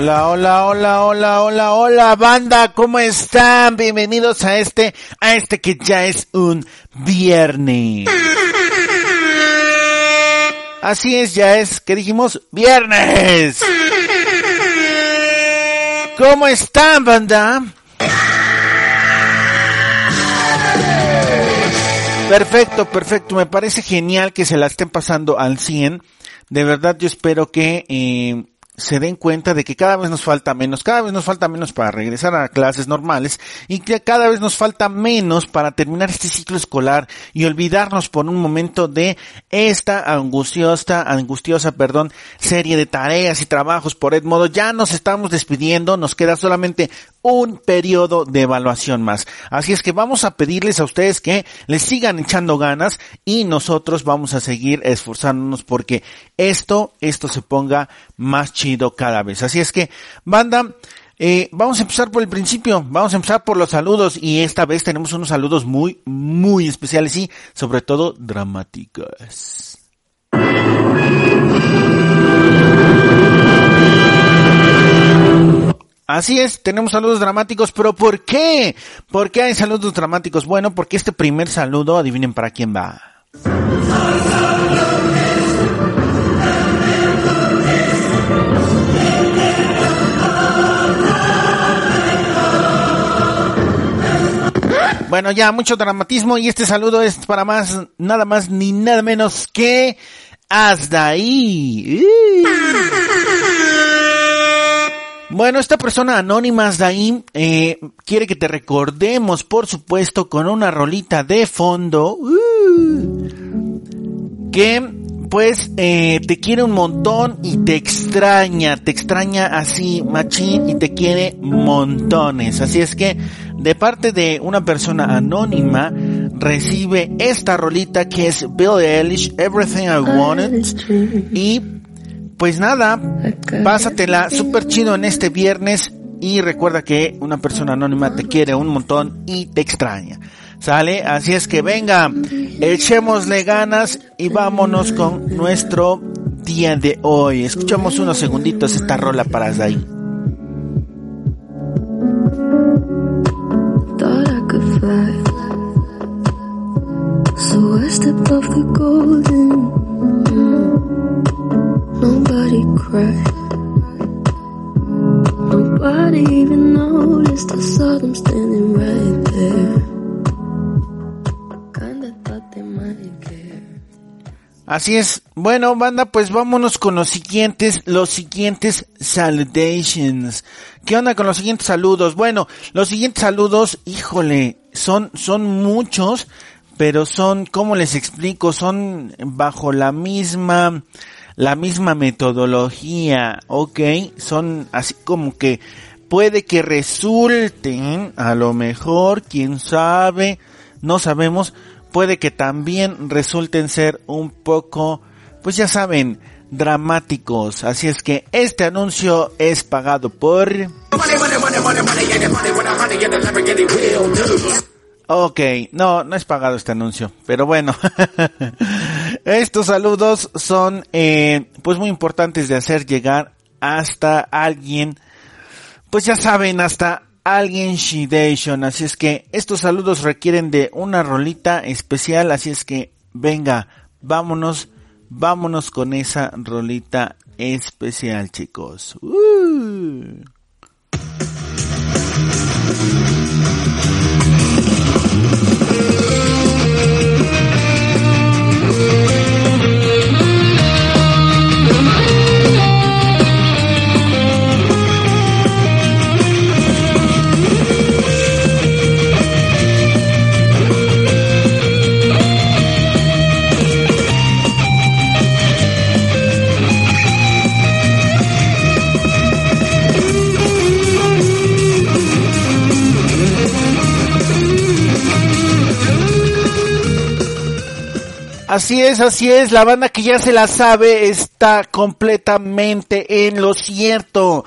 Hola, hola, hola, hola, hola, hola, banda, ¿cómo están? Bienvenidos a este, a este que ya es un viernes. Así es, ya es, que dijimos? Viernes. ¿Cómo están, banda? Perfecto, perfecto. Me parece genial que se la estén pasando al 100. De verdad yo espero que eh, se den cuenta de que cada vez nos falta menos, cada vez nos falta menos para regresar a clases normales y que cada vez nos falta menos para terminar este ciclo escolar y olvidarnos por un momento de esta angustiosa, angustiosa, perdón, serie de tareas y trabajos por Edmodo. Ya nos estamos despidiendo, nos queda solamente un periodo de evaluación más. Así es que vamos a pedirles a ustedes que les sigan echando ganas y nosotros vamos a seguir esforzándonos porque esto, esto se ponga más chido cada vez. Así es que, banda, eh, vamos a empezar por el principio, vamos a empezar por los saludos y esta vez tenemos unos saludos muy, muy especiales y sobre todo dramáticos. Así es, tenemos saludos dramáticos, pero ¿por qué? ¿Por qué hay saludos dramáticos? Bueno, porque este primer saludo, adivinen para quién va. Bueno, ya mucho dramatismo y este saludo es para más, nada más ni nada menos que hasta ahí. Bueno, esta persona anónima de ahí eh, quiere que te recordemos, por supuesto, con una rolita de fondo uh, que pues eh, te quiere un montón y te extraña, te extraña así machín y te quiere montones. Así es que de parte de una persona anónima recibe esta rolita que es Bill Eilish, Everything I Wanted y pues nada, pásatela súper chido en este viernes y recuerda que una persona anónima te quiere un montón y te extraña. ¿Sale? Así es que venga, echémosle ganas y vámonos con nuestro día de hoy. Escuchamos unos segunditos esta rola para Zay. Nobody cried. Nobody even noticed. I saw them standing right there. Así es. Bueno, banda, pues vámonos con los siguientes, los siguientes salutations. ¿Qué onda con los siguientes saludos? Bueno, los siguientes saludos, híjole, son, son muchos, pero son, ¿cómo les explico? Son bajo la misma, la misma metodología, ¿ok? Son así como que puede que resulten, a lo mejor, quién sabe, no sabemos, puede que también resulten ser un poco, pues ya saben, dramáticos. Así es que este anuncio es pagado por... Ok, no, no es pagado este anuncio, pero bueno, estos saludos son eh, pues muy importantes de hacer llegar hasta alguien, pues ya saben, hasta alguien Shidation, así es que estos saludos requieren de una rolita especial, así es que venga, vámonos, vámonos con esa rolita especial chicos. Uh. Así es, así es, la banda que ya se la sabe está completamente en lo cierto.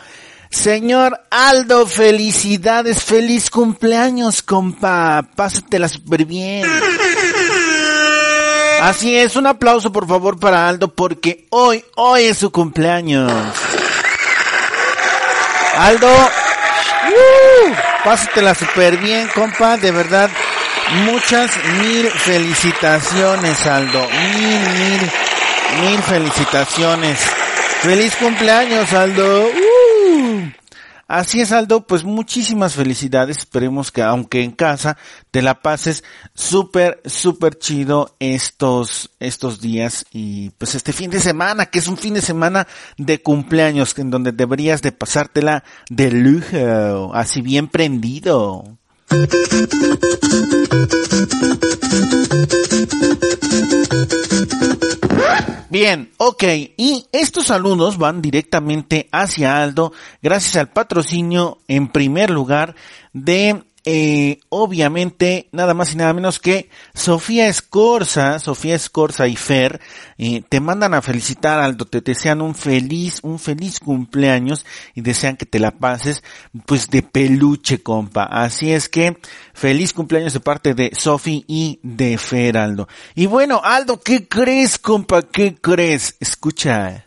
Señor Aldo, felicidades, feliz cumpleaños, compa. Pásatela súper bien. Así es, un aplauso por favor para Aldo porque hoy, hoy es su cumpleaños. Aldo, uh, pásatela súper bien, compa, de verdad. Muchas mil felicitaciones, Aldo. Mil, mil, mil felicitaciones. Feliz cumpleaños, Aldo. Uh. Así es, Aldo, pues muchísimas felicidades. Esperemos que aunque en casa te la pases súper, súper chido estos, estos días y pues este fin de semana, que es un fin de semana de cumpleaños en donde deberías de pasártela de lujo, así bien prendido. Bien, ok, y estos saludos van directamente hacia Aldo gracias al patrocinio en primer lugar de eh, obviamente nada más y nada menos que Sofía Escorza, Sofía Escorza y Fer, eh, te mandan a felicitar Aldo, te desean un feliz, un feliz cumpleaños y desean que te la pases pues de peluche compa. Así es que feliz cumpleaños de parte de Sofía y de Fer Aldo. Y bueno Aldo, ¿qué crees compa? ¿Qué crees? Escucha.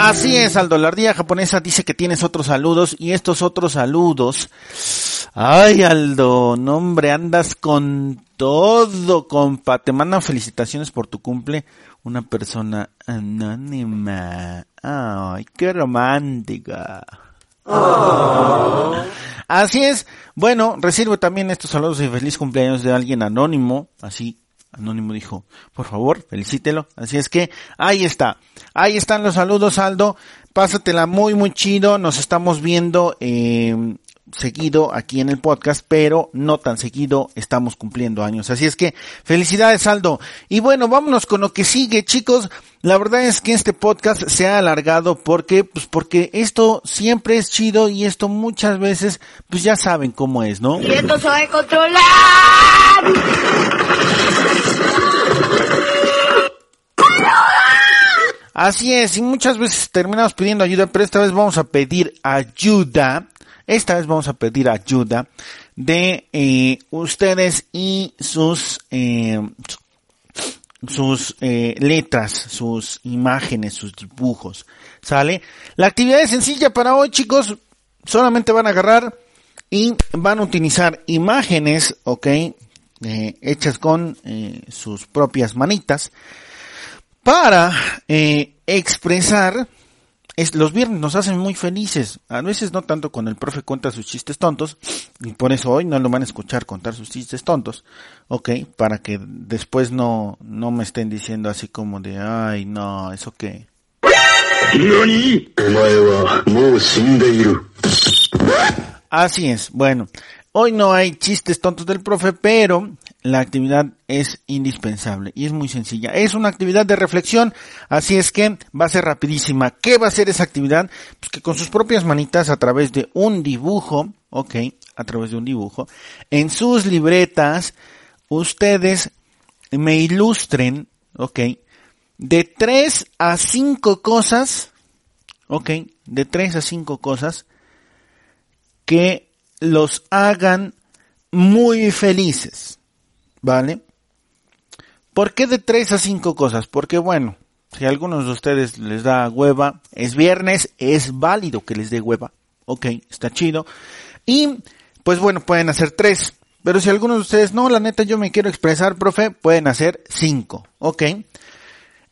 Así es, Aldo. La ardilla japonesa dice que tienes otros saludos y estos otros saludos. Ay, Aldo, no hombre, andas con todo, compa. Te mandan felicitaciones por tu cumple. Una persona anónima. Ay, qué romántica. Así es. Bueno, recibo también estos saludos y feliz cumpleaños de alguien anónimo. Así Anónimo dijo, por favor, felicítelo. Así es que ahí está. Ahí están los saludos, Aldo. Pásatela muy, muy chido. Nos estamos viendo eh, seguido aquí en el podcast, pero no tan seguido estamos cumpliendo años. Así es que felicidades, Aldo. Y bueno, vámonos con lo que sigue, chicos. La verdad es que este podcast se ha alargado porque, pues porque esto siempre es chido y esto muchas veces, pues ya saben cómo es, ¿no? Y esto se va a controlar. Así es, y muchas veces terminamos pidiendo ayuda, pero esta vez vamos a pedir ayuda. Esta vez vamos a pedir ayuda de eh, ustedes y sus eh, sus eh, letras, sus imágenes, sus dibujos. ¿Sale? La actividad es sencilla para hoy, chicos. Solamente van a agarrar y van a utilizar imágenes, ¿ok? Hechas con sus propias manitas para eh, expresar es, los viernes nos hacen muy felices, a veces no tanto cuando el profe cuenta sus chistes tontos, y por eso hoy no lo van a escuchar contar sus chistes tontos, ok, para que después no, no me estén diciendo así como de, ay, no, eso qué. Así es, bueno, hoy no hay chistes tontos del profe, pero la actividad es indispensable y es muy sencilla. Es una actividad de reflexión, así es que va a ser rapidísima. ¿Qué va a ser esa actividad? Pues que con sus propias manitas a través de un dibujo, ok, a través de un dibujo, en sus libretas, ustedes me ilustren, ok, de tres a cinco cosas, ok, de tres a cinco cosas que los hagan muy felices. ¿Vale? ¿Por qué de tres a cinco cosas? Porque bueno, si a algunos de ustedes les da hueva, es viernes, es válido que les dé hueva. Ok, está chido. Y pues bueno, pueden hacer tres. Pero si algunos de ustedes, no, la neta yo me quiero expresar, profe, pueden hacer cinco. Ok.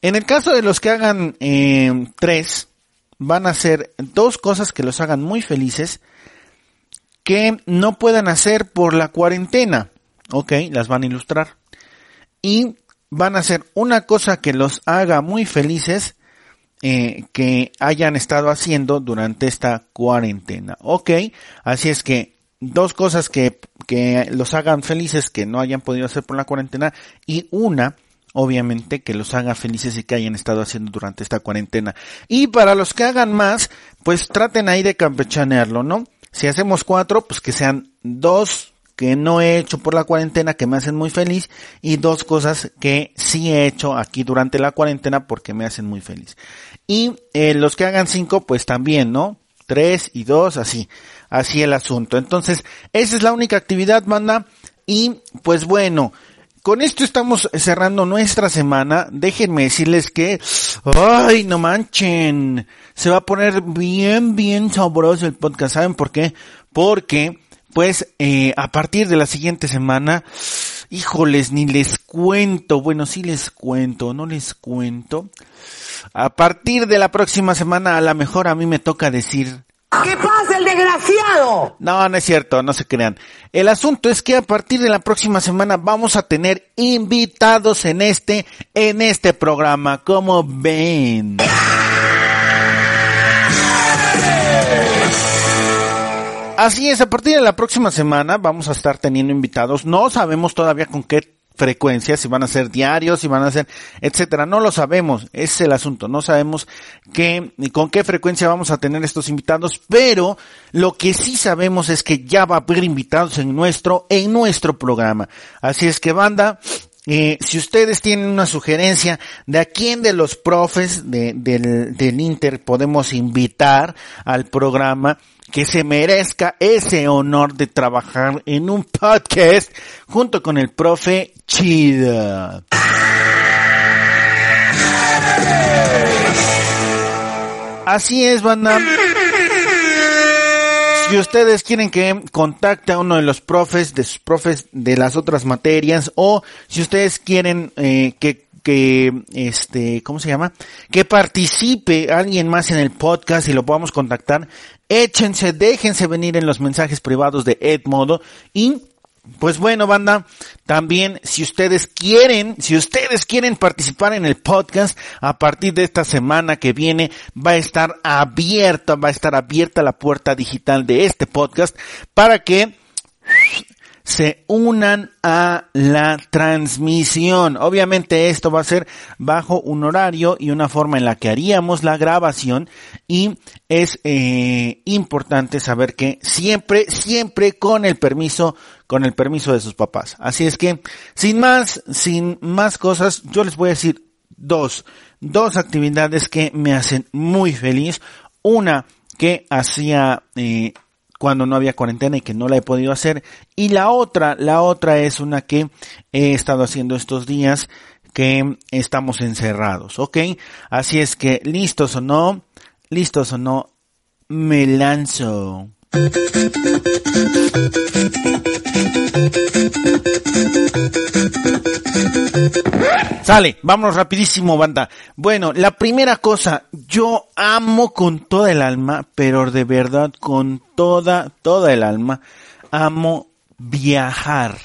En el caso de los que hagan eh, tres, van a hacer dos cosas que los hagan muy felices que no puedan hacer por la cuarentena. Ok, las van a ilustrar. Y van a hacer una cosa que los haga muy felices eh, que hayan estado haciendo durante esta cuarentena. Ok, así es que dos cosas que, que los hagan felices que no hayan podido hacer por la cuarentena y una obviamente que los haga felices y que hayan estado haciendo durante esta cuarentena. Y para los que hagan más, pues traten ahí de campechanearlo, ¿no? Si hacemos cuatro, pues que sean dos que no he hecho por la cuarentena que me hacen muy feliz y dos cosas que sí he hecho aquí durante la cuarentena porque me hacen muy feliz. Y eh, los que hagan cinco, pues también, ¿no? Tres y dos, así, así el asunto. Entonces, esa es la única actividad, banda. Y pues bueno, con esto estamos cerrando nuestra semana. Déjenme decirles que, ay, no manchen, se va a poner bien, bien sabroso el podcast. ¿Saben por qué? Porque, pues, eh, a partir de la siguiente semana, híjoles, ni les cuento. Bueno, sí les cuento, no les cuento. A partir de la próxima semana, a lo mejor a mí me toca decir ¿Qué pasa, el desgraciado? No, no es cierto, no se crean. El asunto es que a partir de la próxima semana vamos a tener invitados en este, en este programa, como ven. Así es, a partir de la próxima semana vamos a estar teniendo invitados. No sabemos todavía con qué frecuencia, si van a ser diarios, si van a ser, etcétera. No lo sabemos, es el asunto. No sabemos qué, con qué frecuencia vamos a tener estos invitados, pero lo que sí sabemos es que ya va a haber invitados en nuestro, en nuestro programa. Así es que banda, eh, si ustedes tienen una sugerencia de a quién de los profes de, del, del Inter podemos invitar al programa, que se merezca ese honor de trabajar en un podcast junto con el profe Chida. Así es, banda. Si ustedes quieren que contacte a uno de los profes, de sus profes de las otras materias, o si ustedes quieren eh, que que, este, ¿cómo se llama? Que participe alguien más en el podcast y lo podamos contactar. Échense, déjense venir en los mensajes privados de Edmodo y pues bueno, banda, también si ustedes quieren, si ustedes quieren participar en el podcast, a partir de esta semana que viene va a estar abierta, va a estar abierta la puerta digital de este podcast para que se unan a la transmisión. Obviamente esto va a ser bajo un horario y una forma en la que haríamos la grabación y es eh, importante saber que siempre, siempre con el permiso, con el permiso de sus papás. Así es que, sin más, sin más cosas, yo les voy a decir dos, dos actividades que me hacen muy feliz. Una que hacía eh, cuando no había cuarentena y que no la he podido hacer. Y la otra, la otra es una que he estado haciendo estos días que estamos encerrados, ¿ok? Así es que, listos o no, listos o no, me lanzo. Sale, vámonos rapidísimo, banda. Bueno, la primera cosa, yo amo con toda el alma, pero de verdad con toda, toda el alma, amo viajar.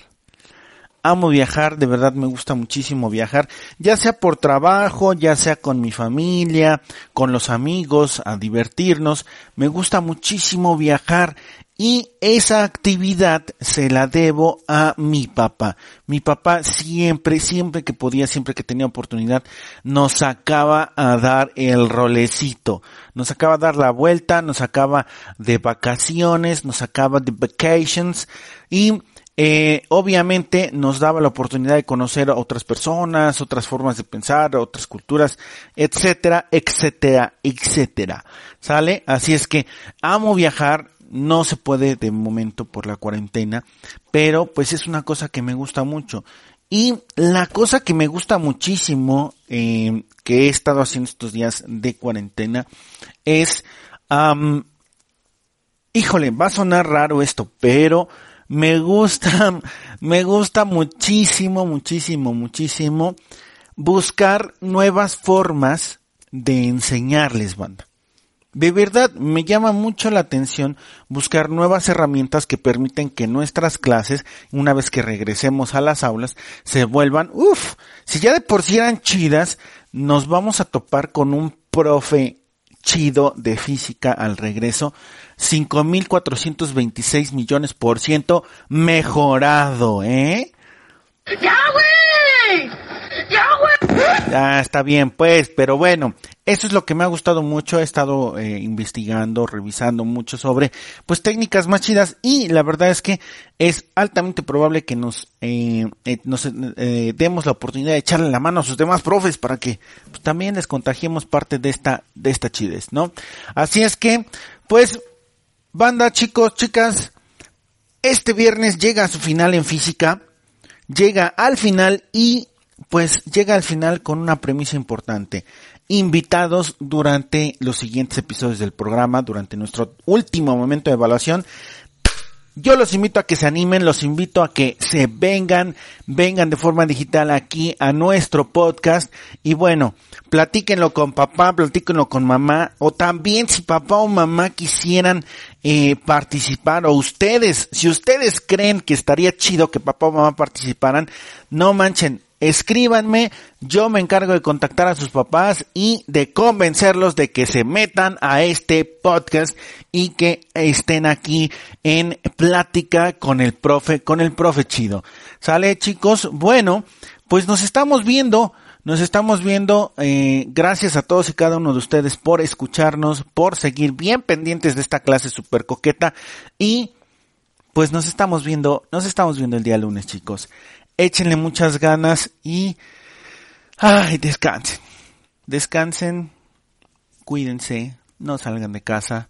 Amo viajar, de verdad me gusta muchísimo viajar, ya sea por trabajo, ya sea con mi familia, con los amigos, a divertirnos. Me gusta muchísimo viajar y esa actividad se la debo a mi papá. Mi papá siempre, siempre que podía, siempre que tenía oportunidad, nos sacaba a dar el rolecito. Nos sacaba a dar la vuelta, nos sacaba de vacaciones, nos sacaba de vacations y eh, obviamente nos daba la oportunidad de conocer a otras personas, otras formas de pensar, otras culturas, etcétera, etcétera, etcétera. ¿Sale? Así es que amo viajar, no se puede de momento por la cuarentena, pero pues es una cosa que me gusta mucho. Y la cosa que me gusta muchísimo, eh, que he estado haciendo estos días de cuarentena, es, híjole, va a sonar raro esto, pero me gusta, me gusta muchísimo, muchísimo, muchísimo buscar nuevas formas de enseñarles, banda. De verdad, me llama mucho la atención buscar nuevas herramientas que permiten que nuestras clases, una vez que regresemos a las aulas, se vuelvan, uff, si ya de por sí eran chidas, nos vamos a topar con un profe chido de física al regreso, 5.426 millones por ciento mejorado, ¿eh? ¡Ya, güey! Ya está bien, pues, pero bueno, eso es lo que me ha gustado mucho. He estado eh, investigando, revisando mucho sobre, pues, técnicas más chidas y la verdad es que es altamente probable que nos, eh, eh eh, demos la oportunidad de echarle la mano a sus demás profes para que pues, también les contagiemos parte de esta, de esta chidez, ¿no? Así es que, pues, banda, chicos, chicas, este viernes llega a su final en física llega al final y pues llega al final con una premisa importante. Invitados durante los siguientes episodios del programa, durante nuestro último momento de evaluación, yo los invito a que se animen, los invito a que se vengan, vengan de forma digital aquí a nuestro podcast y bueno, platíquenlo con papá, platíquenlo con mamá o también si papá o mamá quisieran eh, participar o ustedes, si ustedes creen que estaría chido que papá o mamá participaran, no manchen, escríbanme, yo me encargo de contactar a sus papás y de convencerlos de que se metan a este podcast y que estén aquí en plática con el profe, con el profe chido. ¿Sale chicos? Bueno, pues nos estamos viendo. Nos estamos viendo, eh, gracias a todos y cada uno de ustedes por escucharnos, por seguir bien pendientes de esta clase super coqueta y pues nos estamos viendo, nos estamos viendo el día lunes chicos échenle muchas ganas y ay, descansen. Descansen, cuídense, no salgan de casa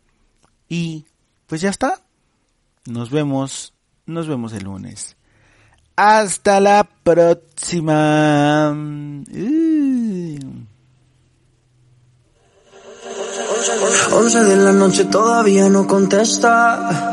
y pues ya está. Nos vemos, nos vemos el lunes. Hasta la próxima. 11 de la noche todavía no contesta.